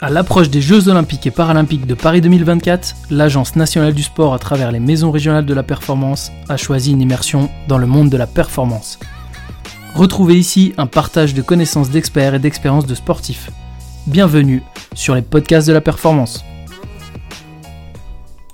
À l'approche des Jeux Olympiques et Paralympiques de Paris 2024, l'Agence nationale du sport, à travers les maisons régionales de la performance, a choisi une immersion dans le monde de la performance. Retrouvez ici un partage de connaissances d'experts et d'expériences de sportifs. Bienvenue sur les podcasts de la performance.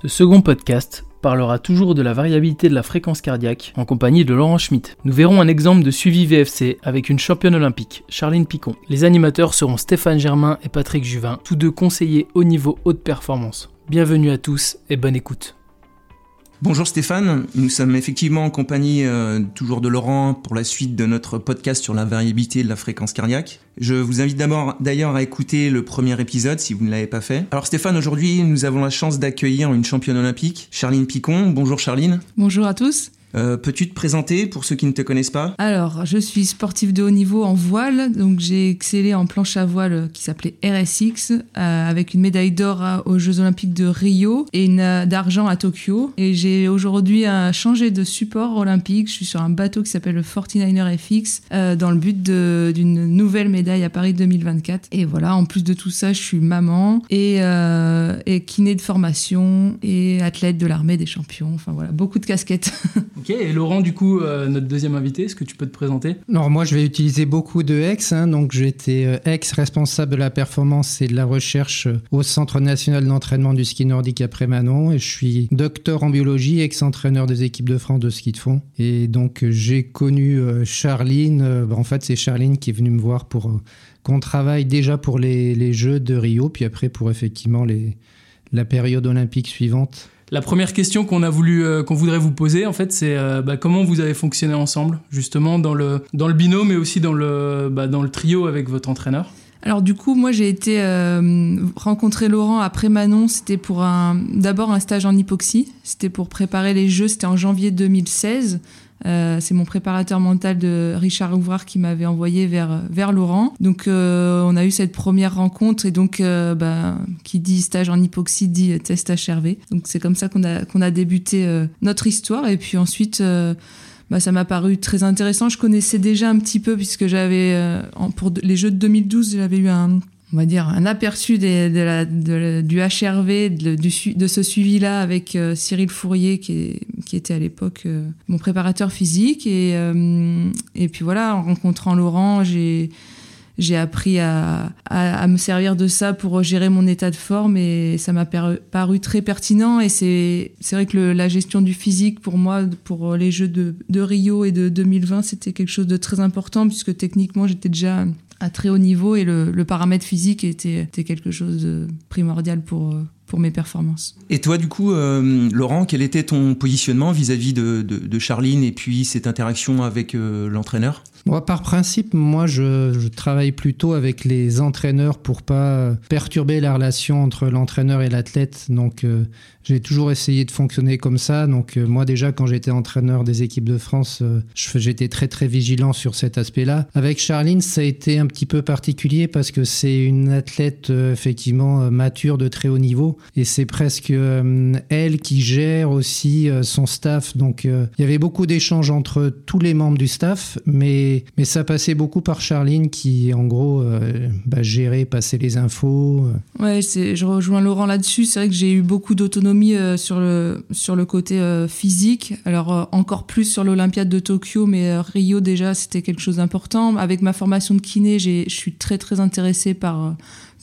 Ce second podcast parlera toujours de la variabilité de la fréquence cardiaque en compagnie de Laurent Schmitt. Nous verrons un exemple de suivi VFC avec une championne olympique, Charline Picon. Les animateurs seront Stéphane Germain et Patrick Juvin, tous deux conseillers au niveau haute performance. Bienvenue à tous et bonne écoute. Bonjour Stéphane, nous sommes effectivement en compagnie euh, toujours de Laurent pour la suite de notre podcast sur la variabilité de la fréquence cardiaque. Je vous invite d'abord d'ailleurs à écouter le premier épisode si vous ne l'avez pas fait. Alors Stéphane, aujourd'hui nous avons la chance d'accueillir une championne olympique, Charline Picon. Bonjour Charline. Bonjour à tous. Euh, peux-tu te présenter pour ceux qui ne te connaissent pas? Alors, je suis sportive de haut niveau en voile, donc j'ai excellé en planche à voile qui s'appelait RSX, euh, avec une médaille d'or aux Jeux Olympiques de Rio et une euh, d'argent à Tokyo. Et j'ai aujourd'hui changé de support olympique. Je suis sur un bateau qui s'appelle le 49er FX, dans le but d'une nouvelle médaille à Paris 2024. Et voilà, en plus de tout ça, je suis maman et kiné de formation et athlète de l'armée des champions. Enfin voilà, beaucoup de casquettes. Ok, et Laurent, du coup, euh, notre deuxième invité, est-ce que tu peux te présenter? Alors moi, je vais utiliser beaucoup de ex. Hein, donc j'étais euh, ex-responsable de la performance et de la recherche euh, au Centre national d'entraînement du ski nordique après Manon. Et je suis docteur en biologie, ex-entraîneur des équipes de France de ski de fond. Et donc j'ai connu Charline. en fait, c'est Charline qui est venue me voir pour qu'on travaille déjà pour les, les, Jeux de Rio, puis après pour effectivement les, la période olympique suivante. La première question qu'on a voulu, euh, qu'on voudrait vous poser, en fait, c'est euh, bah, comment vous avez fonctionné ensemble, justement dans le dans binôme, mais aussi dans le bah, dans le trio avec votre entraîneur? Alors du coup, moi j'ai été euh, rencontrer Laurent après Manon. C'était pour d'abord un stage en hypoxie. C'était pour préparer les Jeux. C'était en janvier 2016. Euh, c'est mon préparateur mental de Richard Ouvrard qui m'avait envoyé vers, vers Laurent. Donc euh, on a eu cette première rencontre et donc euh, bah, qui dit stage en hypoxie dit test HRV. Donc c'est comme ça qu'on a, qu'on a débuté notre histoire et puis ensuite bah, ça m'a paru très intéressant. Je connaissais déjà un petit peu puisque j'avais pour les Jeux de 2012 j'avais eu un on va dire, un aperçu du HRV, de, ce suivi-là avec euh, Cyril Fourier, qui, était à l'époque euh, mon préparateur physique. Et, euh, et puis voilà, en rencontrant Laurent, j'ai appris à, me servir de ça pour gérer mon état de forme et ça m'a paru, très pertinent et c'est vrai que la gestion du physique pour moi pour les Jeux de Rio et de 2020 c'était quelque chose de très important puisque techniquement j'étais déjà à très haut niveau et le, paramètre physique était, quelque chose de primordial pour, pour mes performances. Et toi, du coup, euh, Laurent, quel était ton positionnement vis-à-vis de, de, de, Charline et puis cette interaction avec euh, l'entraîneur? Moi, par principe, moi, je, travaille plutôt avec les entraîneurs pour pas perturber la relation entre l'entraîneur et l'athlète. Donc, euh, j'ai toujours essayé de fonctionner comme ça. Donc, euh, moi, déjà, quand j'étais entraîneur des équipes de France, euh, j'étais très, très vigilant sur cet aspect-là. Avec Charline, ça a été un petit peu particulier parce que c'est une athlète, effectivement, mature de très haut niveau. Et c'est presque elle qui gère aussi son staff. Donc, il y avait beaucoup d'échanges entre tous les membres du staff, mais mais, ça passait beaucoup par Charline qui, en gros, euh, bah, gérait, passait les infos. Euh. Ouais, je rejoins Laurent là-dessus. C'est vrai que j'ai eu beaucoup d'autonomie euh, sur, le, sur le côté physique. Alors, encore plus sur l'Olympiade de Tokyo, mais Rio, déjà, c'était quelque chose d'important. Avec ma formation de kiné, je suis très, très intéressée par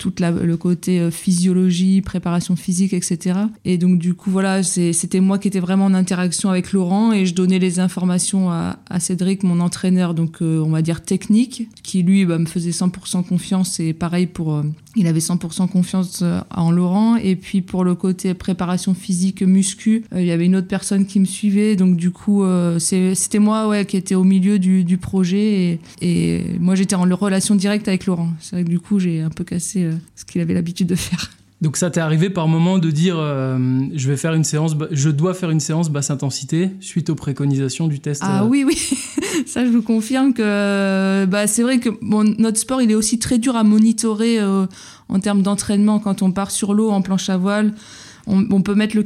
tout le côté euh, physiologie, préparation physique, etc. Et donc du coup voilà, c'était moi qui étais vraiment en interaction avec Laurent et je donnais les informations à, Cédric, mon entraîneur, donc euh, on va dire technique, qui lui bah, me faisait 100% confiance et pareil pour, euh, il avait 100% confiance en Laurent. Et puis pour le côté préparation physique, muscu, il y avait une autre personne qui me suivait, donc du coup c'était moi ouais qui était au milieu du, projet et, et moi j'étais en relation directe avec Laurent. C'est vrai que du coup j'ai un peu cassé ce qu'il avait l'habitude de faire. Donc ça t'est arrivé par moment de dire euh, je vais faire une séance, je dois faire une séance basse intensité suite aux préconisations du test. Ah euh oui oui, ça je vous confirme que bah, c'est vrai que bon, notre sport il est aussi très dur à monitorer en termes d'entraînement quand on part sur l'eau en planche à voile. On, peut mettre le,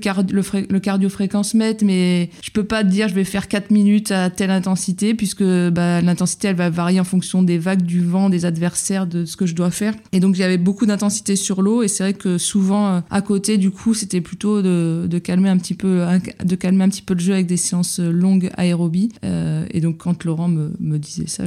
le, cardio fréquence mètre, mais je peux pas dire je vais faire 4 minutes à telle intensité, puisque bah, l'intensité elle va varier en fonction des vagues, du vent, des adversaires, de ce que je dois faire. Et donc j'avais beaucoup d'intensité sur l'eau, et c'est vrai que souvent euh, à côté, du coup, c'était plutôt de, calmer un petit peu, de calmer un petit peu le jeu avec des séances longues aérobie. Euh, et donc quand Laurent me, disait ça,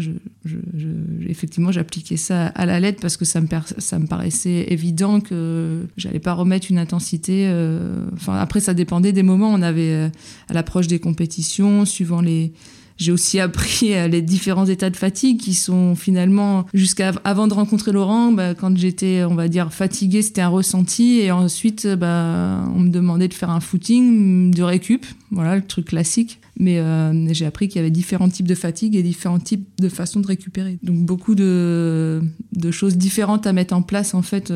effectivement j'appliquais ça à la lettre parce que ça me, ça me paraissait évident que j'allais pas remettre une intensité. Euh, après ça dépendait des moments. On avait euh, à l'approche des compétitions, suivant les j'ai aussi appris euh, les différents états de fatigue qui sont finalement jusqu'à avant de rencontrer Laurent, bah, quand j'étais on va dire fatiguée, c'était un ressenti et ensuite bah, on me demandait de faire un footing de récup, voilà le truc classique. Mais j'ai appris qu'il y avait différents types de fatigue et différents types de façons de récupérer. Donc beaucoup de, choses différentes à mettre en place en fait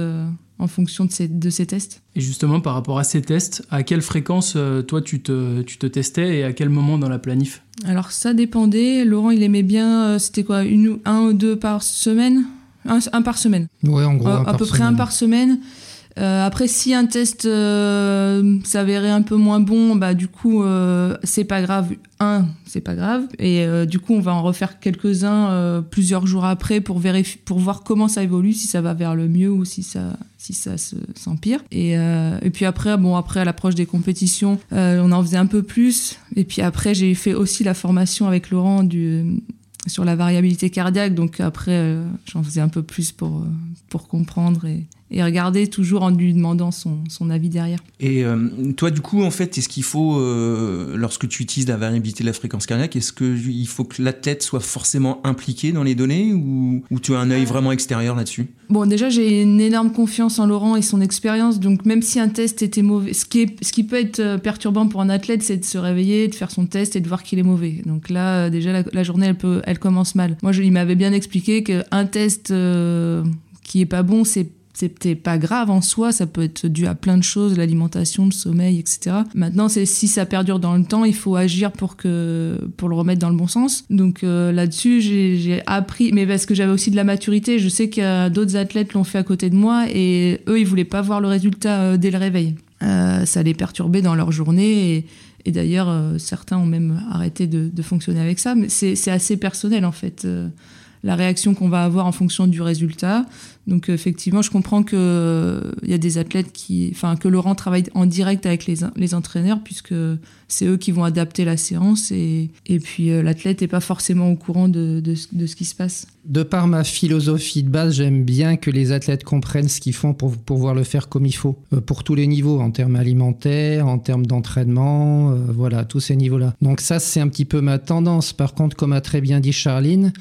en fonction de ces, de ces tests? Et justement, par rapport à ces tests, à quelle fréquence euh, toi tu te, tu te testais et à quel moment dans la planif? Alors ça dépendait. Laurent, il aimait bien, c'était quoi, une, un ou deux par semaine? Un, par semaine. Ouais, en gros. à peu près un par semaine. Euh, après, si un test euh, s'avérait un peu moins bon, bah du coup, euh, c'est pas grave. Un, c'est pas grave. Et du coup, on va en refaire quelques-uns plusieurs jours après pour voir comment ça évolue, si ça va vers le mieux ou si ça, si ça s'empire. Et, et puis après, bon, après à l'approche des compétitions, on en faisait un peu plus. Et puis après, j'ai fait aussi la formation avec Laurent sur la variabilité cardiaque. Donc après, j'en faisais un peu plus pour, pour comprendre et, et regarder toujours en lui demandant son, son avis derrière. Et euh, toi, du coup, en fait, est-ce qu'il faut, euh, lorsque tu utilises la variabilité de la fréquence cardiaque, est-ce qu'il faut que l'athlète soit forcément impliqué dans les données ou, ou tu as un œil vraiment extérieur là-dessus? Bon, déjà, j'ai une énorme confiance en Laurent et son expérience. Donc, même si un test était mauvais, ce qui, est, ce qui peut être euh, perturbant pour un athlète, c'est de se réveiller, de faire son test et de voir qu'il est mauvais. Donc là, déjà, la, journée, elle, peut, elle commence mal. Moi, je, il m'avait bien expliqué qu'un test qui est pas bon, c'est c'était pas grave en soi, ça peut être dû à plein de choses, l'alimentation, le sommeil, etc. Maintenant, si ça perdure dans le temps, il faut agir pour que pour le remettre dans le bon sens. Donc euh, là-dessus, j'ai appris, mais parce que j'avais aussi de la maturité, je sais que d'autres athlètes l'ont fait à côté de moi et eux, ils voulaient pas voir le résultat euh, dès le réveil. Euh, ça les perturbait dans leur journée et, et d'ailleurs, certains ont même arrêté de, de fonctionner avec ça. Mais c'est assez personnel en fait la réaction qu'on va avoir en fonction du résultat. Donc effectivement, je comprends que euh, y a des athlètes qui, enfin que Laurent travaille en direct avec les, les entraîneurs puisque c'est eux qui vont adapter la séance et, et puis euh, l'athlète n'est pas forcément au courant de, de, ce qui se passe. De par ma philosophie de base, j'aime bien que les athlètes comprennent ce qu'ils font pour pouvoir le faire comme il faut, euh, pour tous les niveaux, en termes alimentaires, en termes d'entraînement, voilà, tous ces niveaux-là. Donc ça, c'est un petit peu ma tendance. Par contre, comme a très bien dit Charline,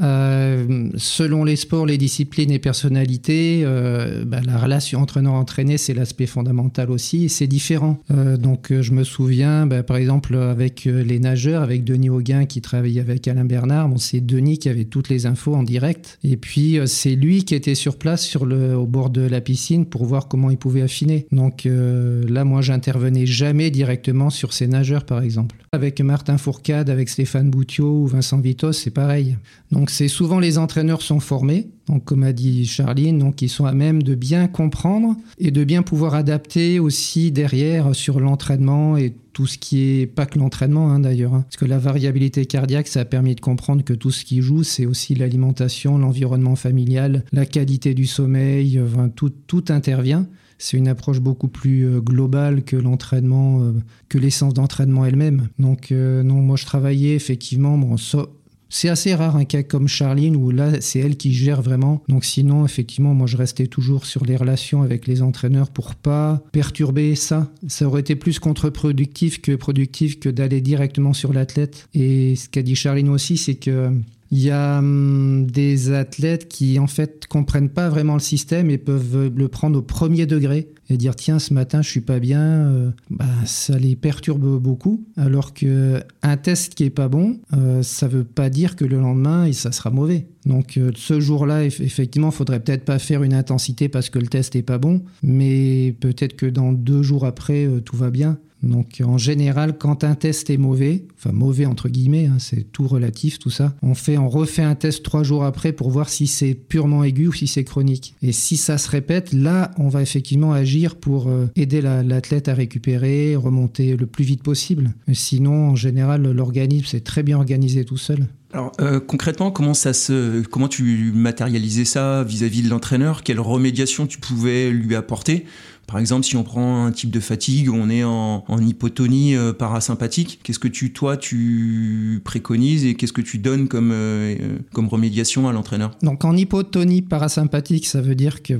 euh, selon les sports, les disciplines et personnalités, euh, bah, la relation entraîneur-entraîné, c'est l'aspect fondamental aussi, et c'est différent. Euh, donc je me souviens, bah, par exemple, avec les nageurs, avec Denis Auguin qui travaillait avec Alain Bernard, bon, c'est Denis qui avait toutes les infos en direct, et puis c'est lui qui était sur place sur le, au bord de la piscine pour voir comment il pouvait affiner. Donc là, moi, j'intervenais jamais directement sur ces nageurs, par exemple. Avec Martin Fourcade, avec Stéphane Boutiot ou Vincent Vitos, c'est pareil. Donc c'est souvent les entraîneurs sont formés, donc comme a dit Charline, donc ils sont à même de bien comprendre et de bien pouvoir adapter aussi derrière sur l'entraînement et tout ce qui est pas que l'entraînement hein, d'ailleurs, hein. parce que la variabilité cardiaque ça a permis de comprendre que tout ce qui joue c'est aussi l'alimentation, l'environnement familial, la qualité du sommeil, tout, tout intervient c'est une approche beaucoup plus euh, globale que l'entraînement, euh, que l'essence d'entraînement elle-même. Donc euh, non, moi je travaillais effectivement, bon, c'est assez rare un cas comme Charline où là c'est elle qui gère vraiment. Donc sinon effectivement moi je restais toujours sur les relations avec les entraîneurs pour pas perturber ça. Ça aurait été plus contre-productif que productif que d'aller directement sur l'athlète. Et ce qu'a dit Charline aussi c'est que il y a hum, des athlètes qui en fait comprennent pas vraiment le système et peuvent le prendre au premier degré et dire tiens ce matin je suis pas bien, euh, bah, ça les perturbe beaucoup. Alors que un test qui est pas bon, euh, ça veut pas dire que le lendemain ça sera mauvais. Donc euh, ce jour-là effectivement faudrait peut-être pas faire une intensité parce que le test est pas bon, mais peut-être que dans deux jours après tout va bien. Donc en général, quand un test est mauvais, enfin mauvais entre guillemets, hein, c'est tout relatif tout ça, on fait, on refait un test trois jours après pour voir si c'est purement aigu ou si c'est chronique. Et si ça se répète, là, on va effectivement agir pour euh, aider l'athlète à récupérer, remonter le plus vite possible. sinon, en général, l'organisme c'est très bien organisé tout seul. Alors euh, concrètement, comment ça se, comment tu matérialisais ça vis-à-vis de l'entraîneur? Quelle remédiation tu pouvais lui apporter? Par exemple, si on prend un type de fatigue, on est en, hypotonie euh, parasympathique, qu'est-ce que tu, toi, tu préconises et qu'est-ce que tu donnes comme, euh, comme remédiation à l'entraîneur? Donc en hypotonie parasympathique, ça veut dire que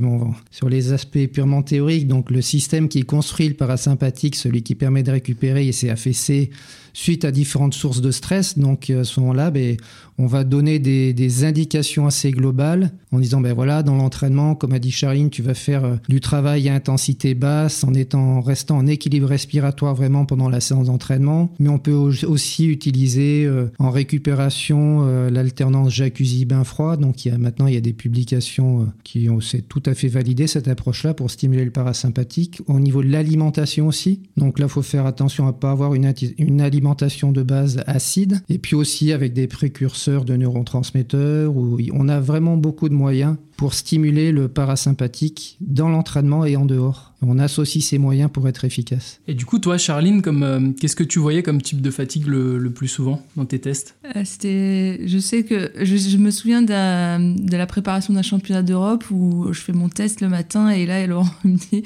sur les aspects purement théoriques, donc le système qui construit le parasympathique, celui qui permet de récupérer, et c'est affaissé suite à différentes sources de stress. Donc à ce moment-là, ben, on va donner des, indications assez globales en disant, ben voilà, dans l'entraînement, comme a dit Charline, tu vas faire euh, du travail à intensité basse en étant, restant en équilibre respiratoire vraiment pendant la séance d'entraînement. Mais on peut aussi utiliser euh, en récupération euh, l'alternance jacuzzi-bain froid. Donc maintenant, il y a des publications qui ont, c'est tout à fait validé cette approche-là pour stimuler le parasympathique. Au niveau de l'alimentation aussi. Donc là, il faut faire attention à ne pas avoir une, une alimentation de base acide. Et puis aussi avec des précurseurs de neurotransmetteurs, où on a vraiment beaucoup de moyens pour stimuler le parasympathique dans l'entraînement et en dehors. On associe ces moyens pour être efficace. Et du coup, toi, Charline, comme euh, qu'est-ce que tu voyais comme type de fatigue le, plus souvent dans tes tests? Euh, C'était, je sais que je, me souviens de la, préparation d'un championnat d'Europe où je fais mon test le matin et là, Laurent me dit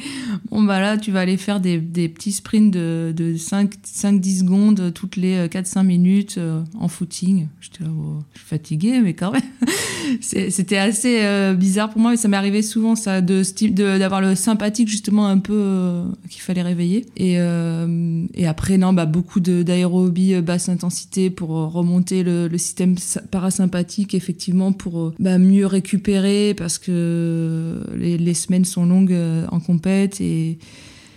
bon bah là, tu vas aller faire des, petits sprints de, 5-10 secondes toutes les 4-5 euh, minutes en footing. J'étais là, oh, je suis fatiguée, mais quand même, c'était assez bizarre pour moi, mais ça m'est arrivé souvent ça, de d'avoir le sympathique justement un peu euh, qu'il fallait réveiller. Et, euh, et après, non, bah, beaucoup d'aérobie euh, basse intensité pour remonter le, système parasympathique, effectivement, pour bah, mieux récupérer parce que les, semaines sont longues en compète et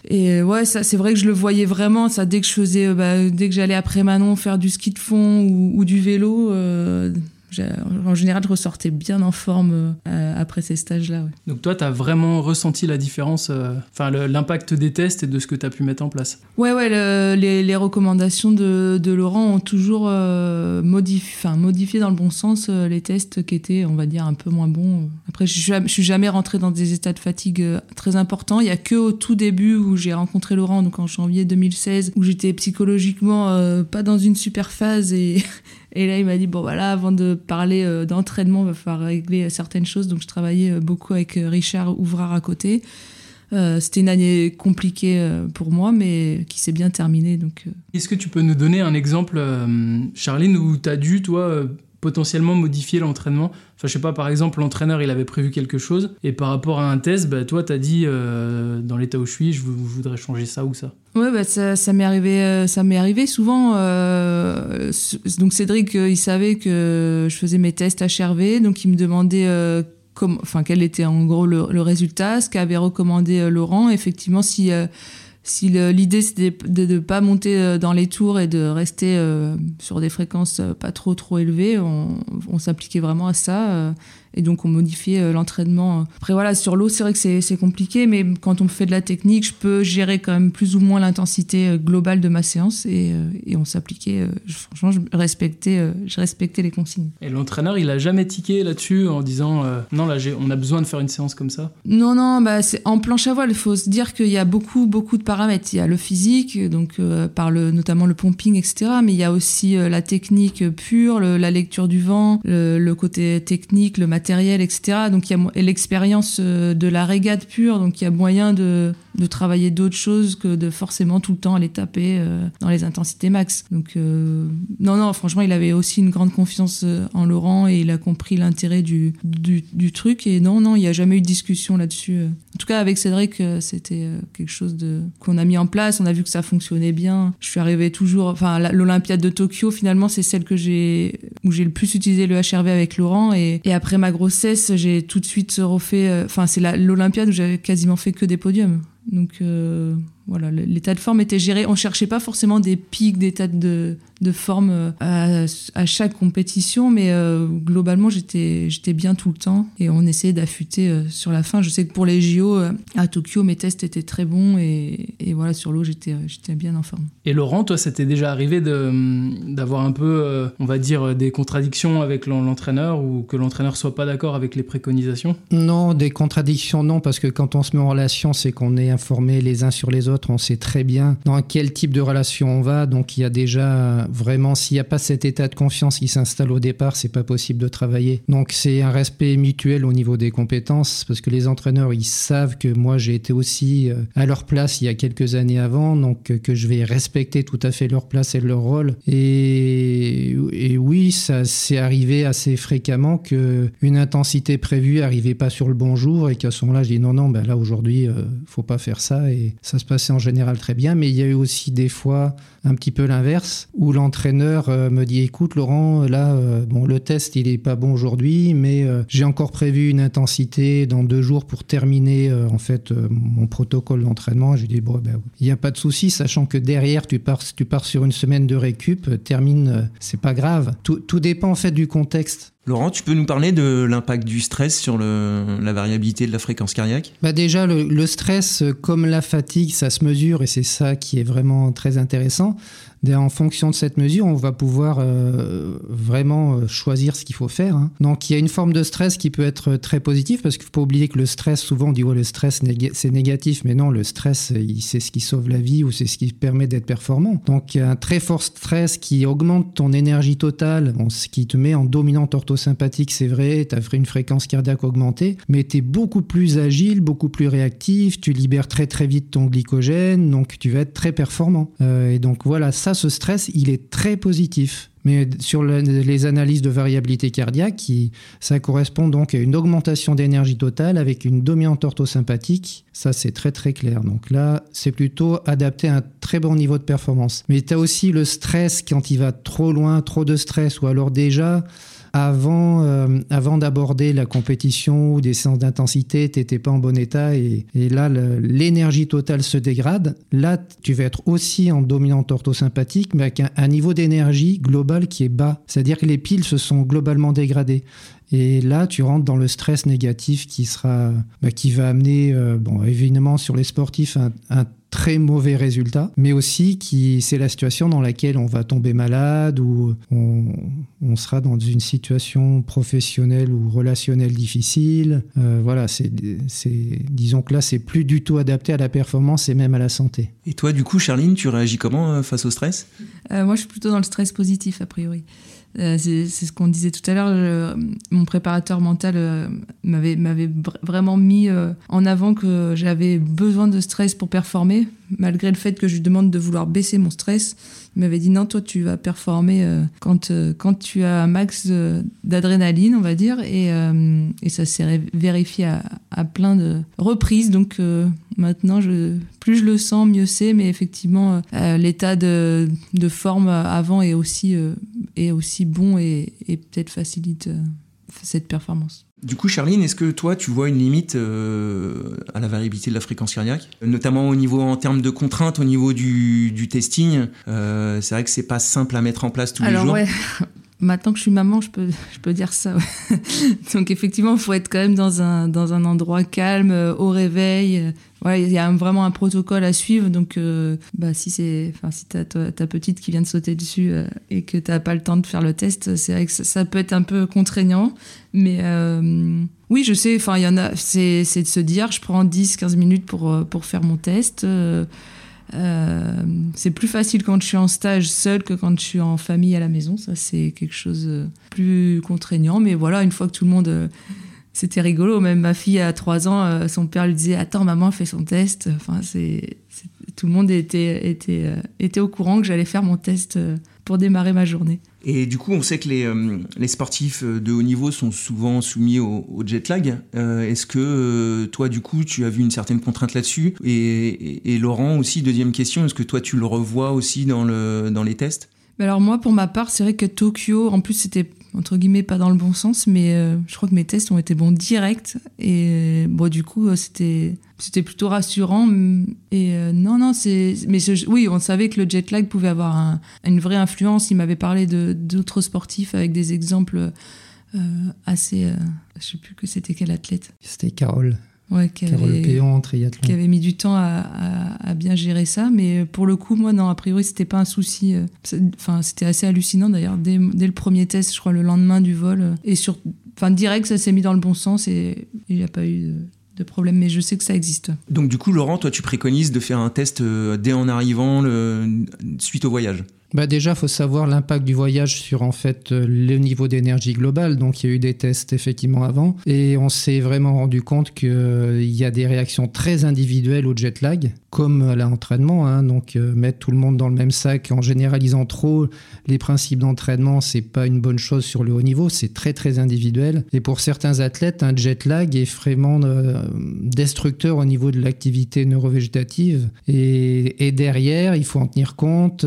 et ouais, ça, c'est vrai que je le voyais vraiment. Ça, dès que je faisais, bah, dès que j'allais après Manon faire du ski de fond ou du vélo, en général, je ressortais bien en forme euh, après ces stages-là. Donc toi, tu as vraiment ressenti la différence, euh, enfin l'impact des tests et de ce que tu as pu mettre en place? Ouais, ouais, les, recommandations de, Laurent ont toujours euh, modifié, modifié dans le bon sens les tests qui étaient, on va dire, un peu moins bons. Après, je, ne suis jamais rentré dans des états de fatigue très importants. Il y a que au tout début où j'ai rencontré Laurent, donc en janvier 2016, où j'étais psychologiquement pas dans une super phase et et là, il m'a dit bon voilà, avant de parler euh, d'entraînement, il va falloir régler certaines choses. Donc, je travaillais euh, beaucoup avec euh, Richard Ouvrard à côté. C'était une année compliquée pour moi, mais qui s'est bien terminée. Donc, est-ce que tu peux nous donner un exemple, Charline, où tu as dû toi potentiellement modifier l'entraînement Enfin, je sais pas, par exemple, l'entraîneur, il avait prévu quelque chose, et par rapport à un test, bah, toi, tu as dit, euh, dans l'état où je suis, je, voudrais changer ça ou ça. Ouais, bah, ça, m'est arrivé, euh, arrivé souvent. Euh, donc, Cédric, il savait que je faisais mes tests HRV, donc il me demandait enfin, quel était en gros le, le résultat, ce qu'avait recommandé Laurent. Effectivement, si si l'idée c'était de ne pas monter euh, dans les tours et de rester euh, sur des fréquences euh, pas trop trop élevées, on, on s'appliquait vraiment à ça et donc on modifiait euh, l'entraînement. Après voilà, sur l'eau, c'est vrai que c'est compliqué, mais quand on fait de la technique, je peux gérer quand même plus ou moins l'intensité euh, globale de ma séance et, euh, et on s'appliquait. Franchement, je respectais, je respectais les consignes. Et l'entraîneur, il a jamais tiqué là-dessus en disant non là, on a besoin de faire une séance comme ça? Non non, bah c'est en planche à voile. Il faut se dire qu'il y a beaucoup beaucoup de paramètres. Il y a le physique, donc par le notamment le pumping, etc. Mais il y a aussi la technique pure, la lecture du vent, le, le côté technique, le matériel matériel, etc. Donc il y a l'expérience euh, de la régate pure, donc il y a moyen de, de travailler d'autres choses que de forcément tout le temps aller taper euh, dans les intensités max. Donc euh, non, non, franchement, il avait aussi une grande confiance en Laurent et il a compris l'intérêt du, du, truc. Et non, non, il n'y a jamais eu de discussion là-dessus. En tout cas, avec Cédric, c'était quelque chose de qu'on a mis en place. On a vu que ça fonctionnait bien. Je suis arrivée toujours, enfin, l'Olympiade de Tokyo, finalement, c'est celle que j'ai où j'ai le plus utilisé le HRV avec Laurent. Et, et après ma grossesse, j'ai tout de suite refait. Enfin, c'est l'Olympiade où j'avais quasiment fait que des podiums. Donc, euh, voilà, l'état de forme était géré. On cherchait pas forcément des pics d'état de, de forme euh, à, à, chaque compétition, mais euh, globalement, j'étais, j'étais bien tout le temps et on essayait d'affûter euh, sur la fin. Je sais que pour les JO à Tokyo, mes tests étaient très bons et, et voilà, sur l'eau, j'étais, j'étais bien en forme. Et Laurent, toi, c'était déjà arrivé de, d'avoir un peu, on va dire, des contradictions avec l'entraîneur ou que l'entraîneur soit pas d'accord avec les préconisations? Non, des contradictions, non, parce que quand on se met en relation, c'est qu'on est informé les uns sur les autres, on sait très bien dans quel type de relation on va, donc il y a déjà vraiment, s'il n'y a pas cet état de confiance qui s'installe au départ, c'est pas possible de travailler. Donc c'est un respect mutuel au niveau des compétences, parce que les entraîneurs, ils savent que moi j'ai été aussi euh, à leur place il y a quelques années avant, donc euh, que je vais respecter tout à fait leur place et leur rôle. Et, et oui, ça s'est arrivé assez fréquemment que une intensité prévue arrivait pas sur le bon jour et qu'à ce moment-là, je dis non, non, ben là aujourd'hui, euh, faut pas faire ça. Et ça se passait en général très bien, mais il y a eu aussi des fois un petit peu l'inverse, où l'entraîneur euh, me dit écoute Laurent, là, euh, bon, le test il est pas bon aujourd'hui, mais euh, j'ai encore prévu une intensité dans deux jours pour terminer en fait mon protocole d'entraînement. Je lui dis bon, ben, il n'y a pas de souci, sachant que derrière tu pars, tu pars sur une semaine de récup, termine, c'est pas grave. Tout, tout dépend en fait du contexte. Laurent, tu peux nous parler de l'impact du stress sur le, la variabilité de la fréquence cardiaque? Bah Déjà, le, le, stress, comme la fatigue, ça se mesure et c'est ça qui est vraiment très intéressant en fonction de cette mesure, on va pouvoir euh, vraiment euh, choisir ce qu'il faut faire. Hein. Donc il y a une forme de stress qui peut être très positive parce qu'il ne faut pas oublier que le stress, souvent on dit ouais, le stress c'est négatif, mais non, le stress c'est ce qui sauve la vie ou c'est ce qui permet d'être performant. Donc un très fort stress qui augmente ton énergie totale, ce qui te met en dominante orthosympathique, c'est vrai, tu as une fréquence cardiaque augmentée, mais tu es beaucoup plus agile, beaucoup plus réactif, tu libères très très vite ton glycogène, donc tu vas être très performant. Euh, et donc voilà, ça ce stress, il est très positif. Mais sur les analyses de variabilité cardiaque, ça correspond donc à une augmentation d'énergie totale avec une dominante orthosympathique. Ça, c'est très très clair. Donc là, c'est plutôt adapté à un très bon niveau de performance. Mais tu as aussi le stress quand il va trop loin, trop de stress, ou alors déjà, avant, euh, avant d'aborder la compétition ou des séances d'intensité, tu n'étais pas en bon état et, là, l'énergie totale se dégrade. Là, tu vas être aussi en dominante orthosympathique, mais avec un, niveau d'énergie global qui est bas. C'est-à-dire que les piles se sont globalement dégradées. Et là, tu rentres dans le stress négatif qui sera, bah, qui va amener, euh, bon, évidemment sur les sportifs, un très mauvais résultats, mais aussi qui c'est la situation dans laquelle on va tomber malade ou on, on sera dans une situation professionnelle ou relationnelle difficile. Euh, voilà, c'est, disons que là, c'est plus du tout adapté à la performance et même à la santé. Et toi, du coup, Charline, tu réagis comment euh, face au stress? Euh, Moi, je suis plutôt dans le stress positif, a priori. Euh, c'est ce qu'on disait tout à l'heure. Mon préparateur mental euh, m'avait vraiment mis euh, en avant que j'avais besoin de stress pour performer, malgré le fait que je lui demande de vouloir baisser mon stress. Il m'avait dit non, toi tu vas performer quand, quand tu as un max d'adrénaline, on va dire, et, et ça s'est vérifié à, à, plein de reprises. Donc maintenant, je, plus je le sens, mieux c'est. Mais effectivement, l'état de, de, forme avant est aussi, est aussi bon et, peut-être facilite euh, cette performance. Du coup, Charline, est-ce que toi, tu vois une limite euh, à la variabilité de la fréquence cardiaque, notamment au niveau en termes de contraintes, au niveau du, testing euh, C'est vrai que c'est pas simple à mettre en place tous les jours. Ouais. Maintenant que je suis maman, je peux, je peux dire ça. Donc effectivement, il faut être quand même dans un, dans un endroit calme, au réveil, Ouais, il y a vraiment un protocole à suivre. Donc, euh, bah, si c'est, enfin, si t'as ta petite qui vient de sauter dessus euh, et que t'as pas le temps de faire le test, c'est vrai que ça, peut être un peu contraignant. Mais euh, oui, je sais. Enfin, il y en a. C'est, c'est de se dire, je prends 10-15 minutes pour pour faire mon test. C'est plus facile quand je suis en stage seul que quand je suis en famille à la maison. Ça, c'est quelque chose de plus contraignant. Mais voilà, une fois que tout le monde c'était rigolo. Même ma fille à 3 ans, euh, son père lui disait Attends, maman fait son test. Enfin, c'est, tout le monde était, était, euh, était au courant que j'allais faire mon test euh, pour démarrer ma journée. Et du coup, on sait que les, les sportifs de haut niveau sont souvent soumis au, jet lag. est-ce que toi, du coup, tu as vu une certaine contrainte là-dessus? Et, et, Laurent aussi, deuxième question, est-ce que toi, tu le revois aussi dans, le, dans les tests? Alors moi, pour ma part, c'est vrai que Tokyo, en plus, c'était entre guillemets pas dans le bon sens, mais euh, je crois que mes tests ont été bons direct et bon du coup euh, c'était c'était plutôt rassurant et euh, non non c'est mais oui on savait que le jet lag pouvait avoir une vraie influence. Il m'avait parlé de d'autres sportifs avec des exemples assez je sais plus que c'était quel athlète. C'était Carole. Ouais, qui avait, qui avait mis du temps à, à, bien gérer ça, mais pour le coup, moi, non, a priori, c'était pas un souci. Euh, enfin, c'était assez hallucinant d'ailleurs. Dès, dès, le premier test, je crois, le lendemain du vol, euh, et sur, enfin, direct, ça s'est mis dans le bon sens et il n'y a pas eu de, problème, mais je sais que ça existe. Donc, du coup, Laurent, toi, tu préconises de faire un test euh, dès en arrivant, le, suite au voyage? Bah déjà, faut savoir l'impact du voyage sur en fait euh, le niveau d'énergie globale. Donc, il y a eu des tests effectivement avant, et on s'est vraiment rendu compte qu'il euh, y a des réactions très individuelles au jet lag, comme à l'entraînement. Hein. Donc, euh, mettre tout le monde dans le même sac en généralisant trop les principes d'entraînement, c'est pas une bonne chose sur le haut niveau. C'est très très individuel. Et pour certains athlètes, un jet lag est vraiment destructeur au niveau de l'activité neurovégétative. Et, et derrière, il faut en tenir compte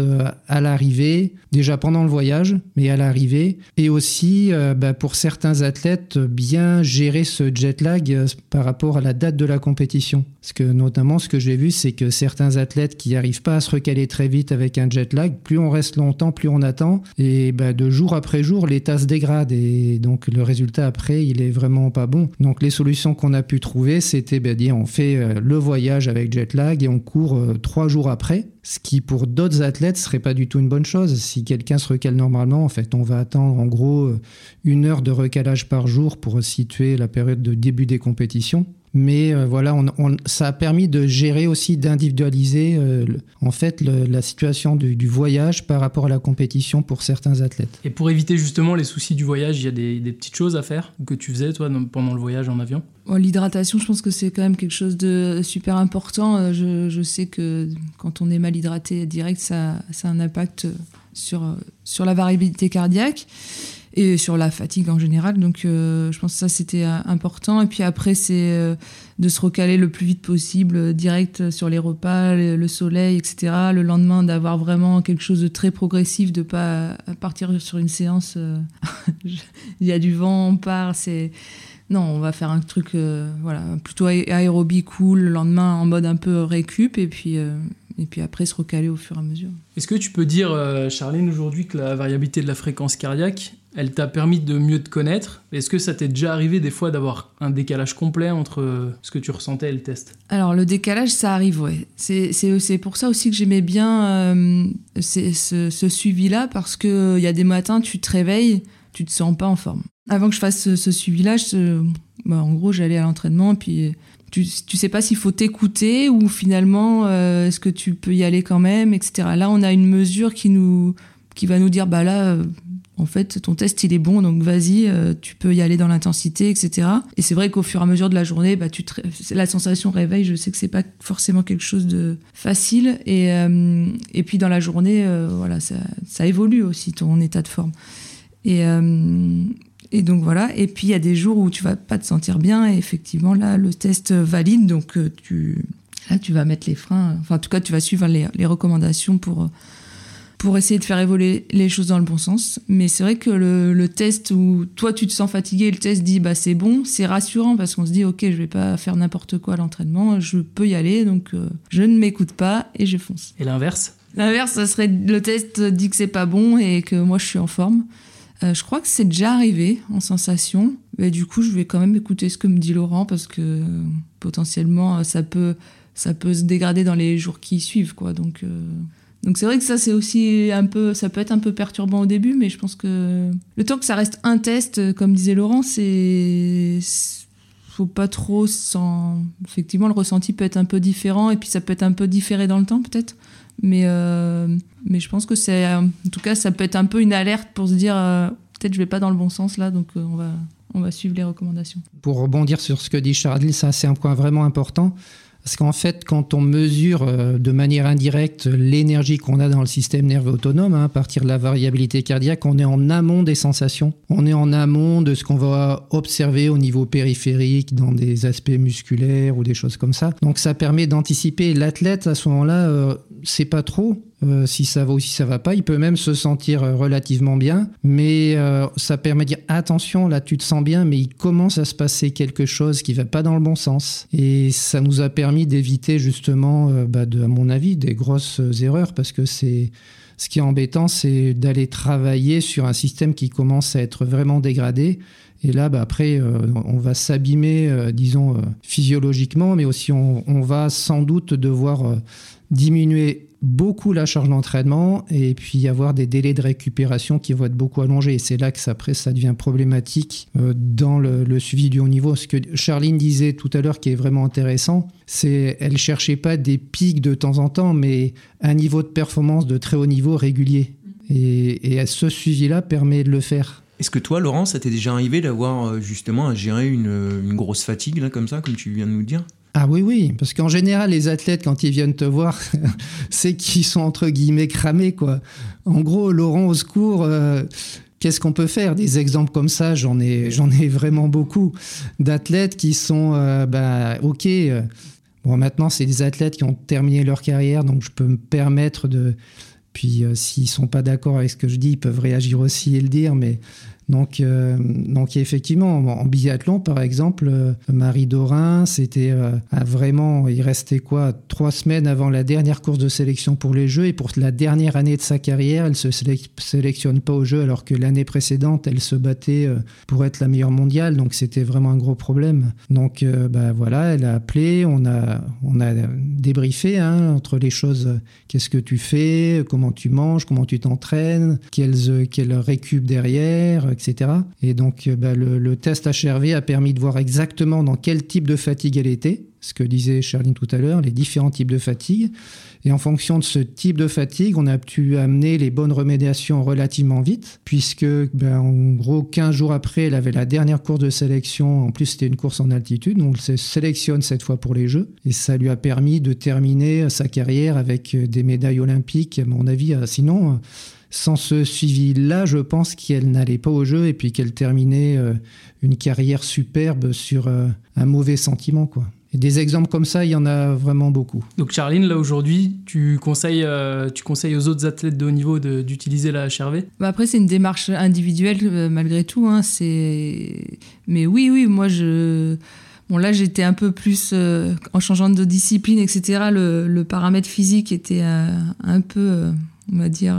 à la l'arrivée, déjà pendant le voyage, mais à l'arrivée, et aussi euh, bah, pour certains athlètes, bien gérer ce jet lag euh, par rapport à la date de la compétition. Parce que notamment, ce que j'ai vu, c'est que certains athlètes qui n'arrivent pas à se recaler très vite avec un jet lag, plus on reste longtemps, plus on attend, et bah, de jour après jour, l'état se dégrade, et donc le résultat après, il est vraiment pas bon. Donc les solutions qu'on a pu trouver, c'était bah, dire on fait euh, le voyage avec jet lag et on court trois jours après, ce qui pour d'autres athlètes serait pas du tout une bonne chose. Si quelqu'un se recale normalement, en fait, on va attendre en gros une heure de recalage par jour pour situer la période de début des compétitions. Mais euh, voilà, on, ça a permis de gérer aussi, d'individualiser euh, en fait la situation du, voyage par rapport à la compétition pour certains athlètes. Et pour éviter justement les soucis du voyage, il y a des, petites choses à faire que tu faisais toi pendant le voyage en avion? L'hydratation, je pense que c'est quand même quelque chose de super important. Je, je, sais que quand on est mal hydraté direct, ça, ça a un impact sur, sur la variabilité cardiaque et sur la fatigue en général. Donc euh, je pense que ça c'était euh, important. Et puis après c'est euh, de se recaler le plus vite possible, direct sur les repas, le, soleil, etc. Le lendemain d'avoir vraiment quelque chose de très progressif, de pas partir sur une séance. Il y a du vent, on part, c'est non, on va faire un truc voilà plutôt aérobie cool le lendemain en mode un peu récup et puis et puis après se recaler au fur et à mesure. Est-ce que tu peux dire, Charline, aujourd'hui que la variabilité de la fréquence cardiaque, elle t'a permis de mieux te connaître. Est-ce que ça t'est déjà arrivé des fois d'avoir un décalage complet entre ce que tu ressentais et le test? Alors le décalage, ça arrive, ouais. C'est pour ça aussi que j'aimais bien euh, ce, suivi-là, parce qu'il euh, y a des matins, tu te réveilles, tu te sens pas en forme. Avant que je fasse ce, suivi-là, bah, en gros, j'allais à l'entraînement, puis tu, tu sais pas s'il faut t'écouter ou finalement, euh, est-ce que tu peux y aller quand même, etc. Là, on a une mesure qui nous qui va nous dire, bah là, en fait, ton test, il est bon, donc vas-y, euh, tu peux y aller dans l'intensité, etc. Et c'est vrai qu'au fur et à mesure de la journée, bah, la sensation réveil, je sais que c'est pas forcément quelque chose de facile. Et, euh, et puis dans la journée, euh, voilà, ça, évolue aussi ton état de forme. Et, et donc voilà. Et puis il y a des jours où tu vas pas te sentir bien, et effectivement, là, le test valide, donc tu, là, tu vas mettre les freins. Enfin, en tout cas, tu vas suivre les recommandations pour pour essayer de faire évoluer les choses dans le bon sens. Mais c'est vrai que le, test où toi tu te sens fatigué et le test dit bah c'est bon, c'est rassurant parce qu'on se dit ok je vais pas faire n'importe quoi à l'entraînement, je peux y aller donc euh, je ne m'écoute pas et je fonce. Et l'inverse? L'inverse, ça serait le test dit que c'est pas bon et que moi je suis en forme. Euh, je crois que c'est déjà arrivé en sensation. Mais du coup, je vais quand même écouter ce que me dit Laurent parce que euh, potentiellement ça peut ça peut se dégrader dans les jours qui suivent quoi. Donc donc c'est vrai que ça c'est aussi un peu, ça peut être un peu perturbant au début, mais je pense que le temps que ça reste un test, comme disait Laurent, c'est faut pas trop sans effectivement le ressenti peut être un peu différent et puis ça peut être un peu différé dans le temps peut-être. Mais euh, mais je pense que c'est en tout cas ça peut être un peu une alerte pour se dire euh, peut-être je vais pas dans le bon sens là donc euh, on va on va suivre les recommandations. Pour rebondir sur ce que dit Charles ça c'est un point vraiment important parce qu'en fait, quand on mesure euh, de manière indirecte l'énergie qu'on a dans le système nerveux autonome, hein, à partir de la variabilité cardiaque, on est en amont des sensations. On est en amont de ce qu'on va observer au niveau périphérique, dans des aspects musculaires ou des choses comme ça. Donc ça permet d'anticiper l'athlète à ce moment-là. Euh, sait pas trop euh, si ça va ou si ça va pas. Il peut même se sentir euh, relativement bien, mais euh, ça permet de dire attention, là tu te sens bien, mais il commence à se passer quelque chose qui va pas dans le bon sens. Et ça nous a permis d'éviter justement, bah, à mon avis, des grosses erreurs parce que c'est ce qui est embêtant, c'est d'aller travailler sur un système qui commence à être vraiment dégradé. Et là, bah, après, on va s'abîmer, disons, physiologiquement, mais aussi on, va sans doute devoir diminuer beaucoup la charge d'entraînement et puis avoir des délais de récupération qui vont être beaucoup allongés. Et c'est là que ça, devient problématique euh, dans le, suivi du haut niveau. Ce que Charline disait tout à l'heure qui est vraiment intéressant, c'est elle cherchait pas des pics de temps en temps, mais un niveau de performance de très haut niveau régulier. Et, ce suivi-là permet de le faire. Est-ce que toi, Laurent, ça t'est déjà arrivé d'avoir euh, justement à gérer une, grosse fatigue, comme ça, comme tu viens de nous dire? Ah oui, oui, parce qu'en général, les athlètes, quand ils viennent te voir, c'est qu'ils sont entre guillemets cramés, quoi. En gros, Laurent, au secours, euh, qu'est-ce qu'on peut faire? Des exemples comme ça, j'en ai, vraiment beaucoup d'athlètes qui sont, euh, bah, ok. Euh, bon, maintenant, c'est des athlètes qui ont terminé leur carrière, donc je peux me permettre de. Puis, s'ils sont pas d'accord avec ce que je dis, ils peuvent réagir aussi et le dire, mais donc, euh, donc effectivement, en biathlon, par exemple, euh, Marie Dorin, c'était euh, vraiment, il restait quoi, trois semaines avant la dernière course de sélection pour les Jeux, et pour la dernière année de sa carrière, elle se sélectionne pas aux Jeux, alors que l'année précédente, elle se battait pour être la meilleure mondiale, donc c'était vraiment un gros problème. Donc, bah voilà, elle a appelé, on a, on a débriefé hein, entre les choses, qu'est-ce que tu fais, comment tu manges, comment tu t'entraînes, quelles, quelles récup derrière. Et donc, euh, bah, le, test HRV a permis de voir exactement dans quel type de fatigue elle était, ce que disait Charline tout à l'heure, les différents types de fatigue. Et en fonction de ce type de fatigue, on a pu amener les bonnes remédiations relativement vite, puisque ben, en gros, 15 jours après, elle avait la dernière course de sélection. En plus, c'était une course en altitude, donc elle se sélectionne cette fois pour les Jeux. Et ça lui a permis de terminer sa carrière avec des médailles olympiques, à mon avis. Euh, sinon, sans ce suivi-là, je pense qu'elle n'allait pas au jeu et puis qu'elle terminait euh, une carrière superbe sur euh, un mauvais sentiment. Quoi. Et des exemples comme ça, il y en a vraiment beaucoup. Donc Charline, là aujourd'hui, tu conseilles, euh, tu conseilles aux autres athlètes de haut niveau d'utiliser la HRV bah Après, c'est une démarche individuelle malgré tout. Hein, Mais oui, oui, moi je... Bon, là, j'étais un peu plus, en changeant de discipline, etc., le, le paramètre physique était un peu, on va dire,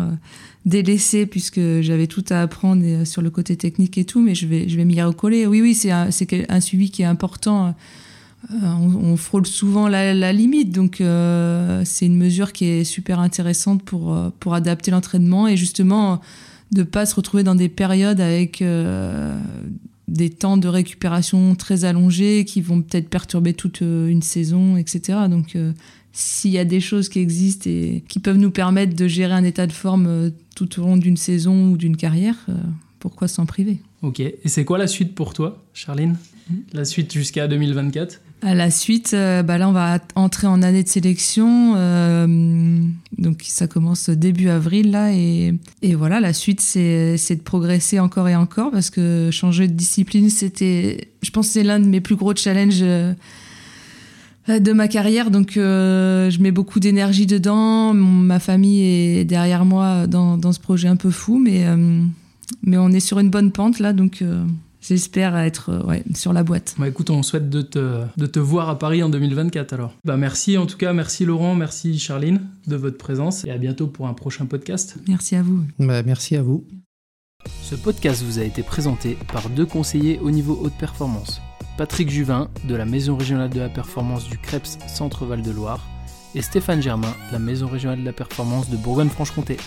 délaissé puisque j'avais tout à apprendre euh, sur le côté technique et tout, mais je vais, je vais m'y recoller. Oui, oui, c'est un, un, suivi qui est important. Euh, on, frôle souvent la, limite, donc euh, c'est une mesure qui est super intéressante pour, pour adapter l'entraînement et justement de pas se retrouver dans des périodes avec des temps de récupération très allongés qui vont peut-être perturber toute une saison, etc. Donc s'il y a des choses qui existent et qui peuvent nous permettre de gérer un état de forme euh, tout au long d'une saison ou d'une carrière, euh, pourquoi s'en priver? Ok, et c'est quoi la suite pour toi, Charline? Hmm. La suite jusqu'à 2024 à la suite, euh, bah là, on va entrer en année de sélection. donc, ça commence début avril, là. Et, et voilà, la suite, c'est de progresser encore et encore parce que changer de discipline, c'était, je pense, c'est l'un de mes plus gros challenges euh, de ma carrière, donc euh, je mets beaucoup d'énergie dedans. ma famille est derrière moi dans, dans, ce projet un peu fou, mais, euh, mais on est sur une bonne pente là, donc j'espère être ouais, sur la boîte. Bah, écoute, on souhaite de te, de te voir à Paris en 2024 alors. Bah, merci en tout cas, merci Laurent, merci Charline de votre présence et à bientôt pour un prochain podcast. Merci à vous. Bah, merci à vous. Ce podcast vous a été présenté par deux conseillers au niveau haute performance. Patrick Juvin de la Maison régionale de la performance du CREPS Centre-Val de Loire et Stéphane Germain de la Maison régionale de la performance de Bourgogne-Franche-Comté.